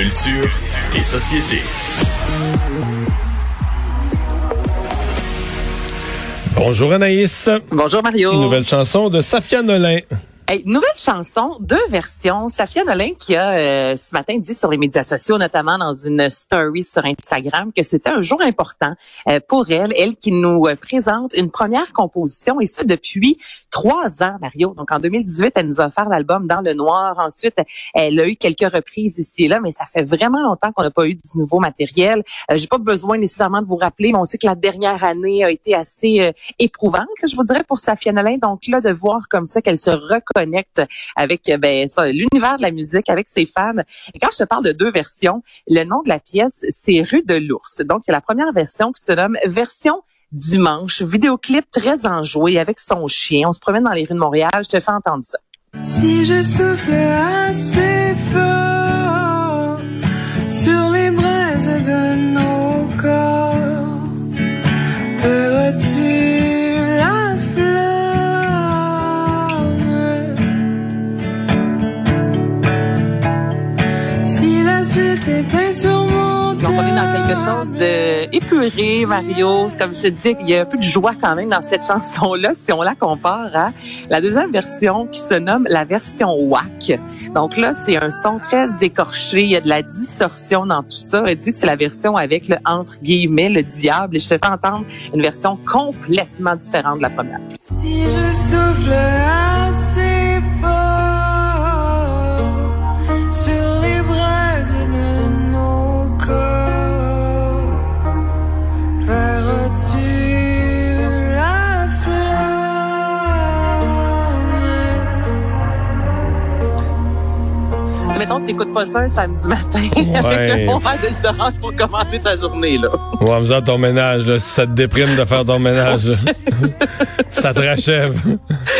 Culture et société. Bonjour Anaïs. Bonjour Mario. Une nouvelle chanson de Safia Nolin. Nouvelle chanson, deux versions. Safia Nolin qui a euh, ce matin dit sur les médias sociaux, notamment dans une story sur Instagram, que c'était un jour important euh, pour elle. Elle qui nous euh, présente une première composition et ça depuis trois ans, Mario. Donc en 2018, elle nous a offert l'album Dans le Noir. Ensuite, elle a eu quelques reprises ici et là, mais ça fait vraiment longtemps qu'on n'a pas eu du nouveau matériel. J'ai pas besoin nécessairement de vous rappeler, mais on sait que la dernière année a été assez éprouvante, je vous dirais, pour Safia Nolin. Donc là, de voir comme ça qu'elle se reconnaît avec euh, ben, l'univers de la musique, avec ses fans. Et quand je te parle de deux versions, le nom de la pièce, c'est Rue de l'Ours. Donc, la première version qui se nomme Version dimanche, vidéoclip très enjoué avec son chien. On se promène dans les rues de Montréal. Je te fais entendre ça. Si je souffle assez fort Donc, on est dans quelque chose de épuré, Mario. Comme je te dis, il y a un peu de joie quand même dans cette chanson-là, si on la compare à la deuxième version qui se nomme la version WAC. Donc là, c'est un son très écorché. Il y a de la distorsion dans tout ça. Elle dit que c'est la version avec le, entre guillemets, le diable. Et je te fais entendre une version complètement différente de la première. Si je souffle assez mettons que t'écoutes pas ça un samedi matin avec le moment de je pour commencer ta journée, là. Ouais, en faisant ton ménage, là, si ça te déprime de faire ton ménage, ça te rachève.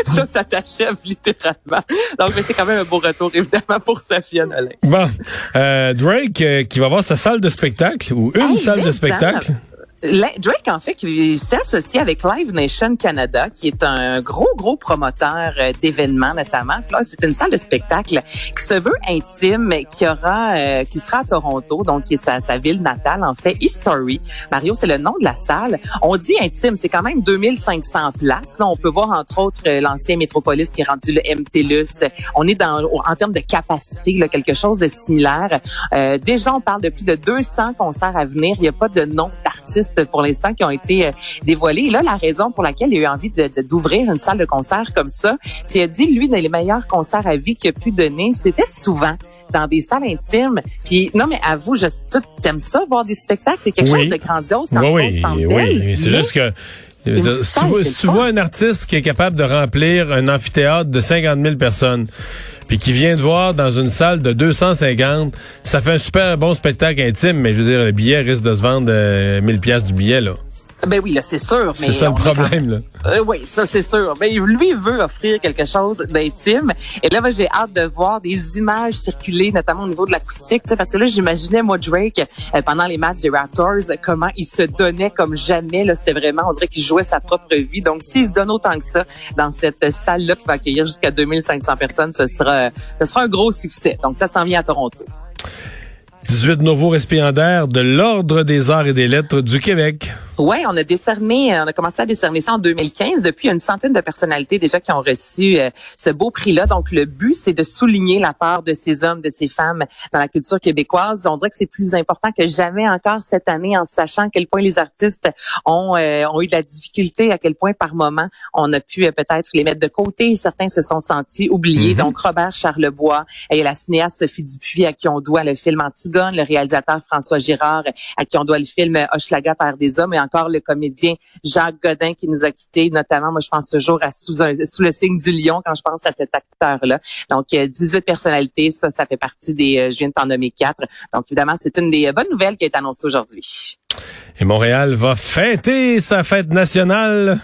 ça, ça t'achève littéralement. Donc, mais c'est quand même un beau retour, évidemment, pour Safia Nolin. Bon, euh, Drake, euh, qui va avoir sa salle de spectacle, ou une salle de spectacle. Drake, en fait, qui s'est associé avec Live Nation Canada, qui est un gros, gros promoteur euh, d'événements, notamment. Là, c'est une salle de spectacle qui se veut intime, qui aura, euh, qui sera à Toronto, donc qui est sa, sa ville natale, en fait, History. Mario, c'est le nom de la salle. On dit intime, c'est quand même 2500 places. Là, on peut voir, entre autres, euh, l'ancien Métropolis qui est rendu le MTLUS. On est dans, en termes de capacité, là, quelque chose de similaire. Euh, déjà, on parle de plus de 200 concerts à venir. Il n'y a pas de nom d'artiste pour l'instant qui ont été euh, dévoilés. Et là, la raison pour laquelle il a eu envie d'ouvrir de, une salle de concert comme ça, c'est qu'il a dit, lui, dans les meilleurs concerts à vie qu'il a pu donner, c'était souvent dans des salles intimes. Puis, non, mais avoue, je, tu aimes ça, voir des spectacles, c'est quelque chose de grandiose quand oui, tu oui, oui, c'est juste que si tu, vois, un artiste qui est capable de remplir un amphithéâtre de 50 000 personnes, puis qui vient de voir dans une salle de 250, ça fait un super bon spectacle intime, mais je veux dire, le billet risque de se vendre euh, 1000 pièces du billet, là. Ben oui, là, c'est sûr. C'est ça le problème, là. Euh, oui, ça, c'est sûr. Mais lui, veut offrir quelque chose d'intime. Et là, j'ai hâte de voir des images circuler, notamment au niveau de l'acoustique, parce que là, j'imaginais, moi, Drake, euh, pendant les matchs des Raptors, comment il se donnait comme jamais. Là, c'était vraiment, on dirait qu'il jouait sa propre vie. Donc, s'il se donne autant que ça dans cette salle-là qui va accueillir jusqu'à 2500 personnes, ce sera, ce sera un gros succès. Donc, ça s'en vient à Toronto. 18 nouveaux récipiendaires de l'Ordre des arts et des lettres du Québec. Oui, on a décerné, on a commencé à décerner ça en 2015. Depuis, il y a une centaine de personnalités déjà qui ont reçu euh, ce beau prix-là. Donc, le but, c'est de souligner la part de ces hommes, de ces femmes dans la culture québécoise. On dirait que c'est plus important que jamais encore cette année, en sachant à quel point les artistes ont, euh, ont eu de la difficulté, à quel point par moment on a pu euh, peut-être les mettre de côté. Certains se sont sentis oubliés. Mm-hmm. Donc, Robert Charlebois, et la cinéaste Sophie Dupuis, à qui on doit le film Antigone, le réalisateur François Girard, à qui on doit le film Hochelaga, Terre des Hommes, et encore le comédien Jacques Godin qui nous a quittés. Notamment, moi, je pense toujours à sous, sous le signe du lion quand je pense à cet acteur-là. Donc, 18 euh, personnalités, ça, ça fait partie des, euh, je viens de t'en nommer quatre. Donc, évidemment, c'est une des bonnes nouvelles qui est annoncée aujourd'hui. Et Montréal va fêter sa fête nationale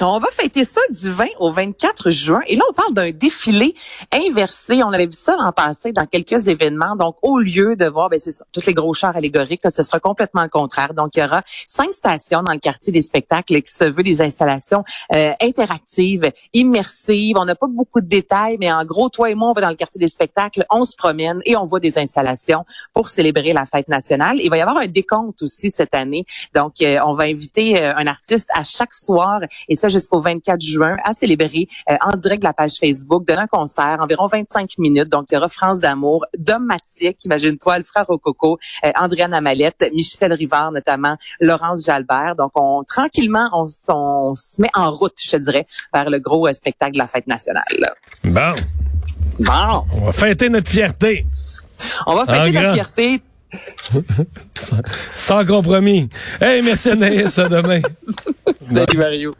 On va fêter ça du 20 au 24 juin. Et là, on parle d'un défilé inversé. On avait vu ça en passé dans quelques événements. Donc, au lieu de voir, ben c'est ça, tous les gros chars allégoriques, ce sera complètement le contraire. Donc, il y aura cinq stations dans le quartier des spectacles qui se veut des installations euh, interactives, immersives. On n'a pas beaucoup de détails, mais en gros, toi et moi, on va dans le quartier des spectacles, on se promène et on voit des installations pour célébrer la fête nationale. Il va y avoir un décompte aussi cette année. Donc, euh, on va inviter euh, un artiste à chaque soir et jusqu'au 24 juin à célébrer euh, en direct de la page Facebook, d'un concert, environ 25 minutes. Donc, il y aura France d'amour, Dom imagine-toi, le frère Rococo, euh, Andréane Amalette, Michel Rivard notamment, Laurence Jalbert. Donc, on tranquillement, on, se met en route, je te dirais, vers le gros euh, spectacle de la fête nationale. Bon. Bon. On va fêter notre fierté. On va fêter notre fierté sans, compromis. Hey, merci Anaïs, à demain. Salut Mario.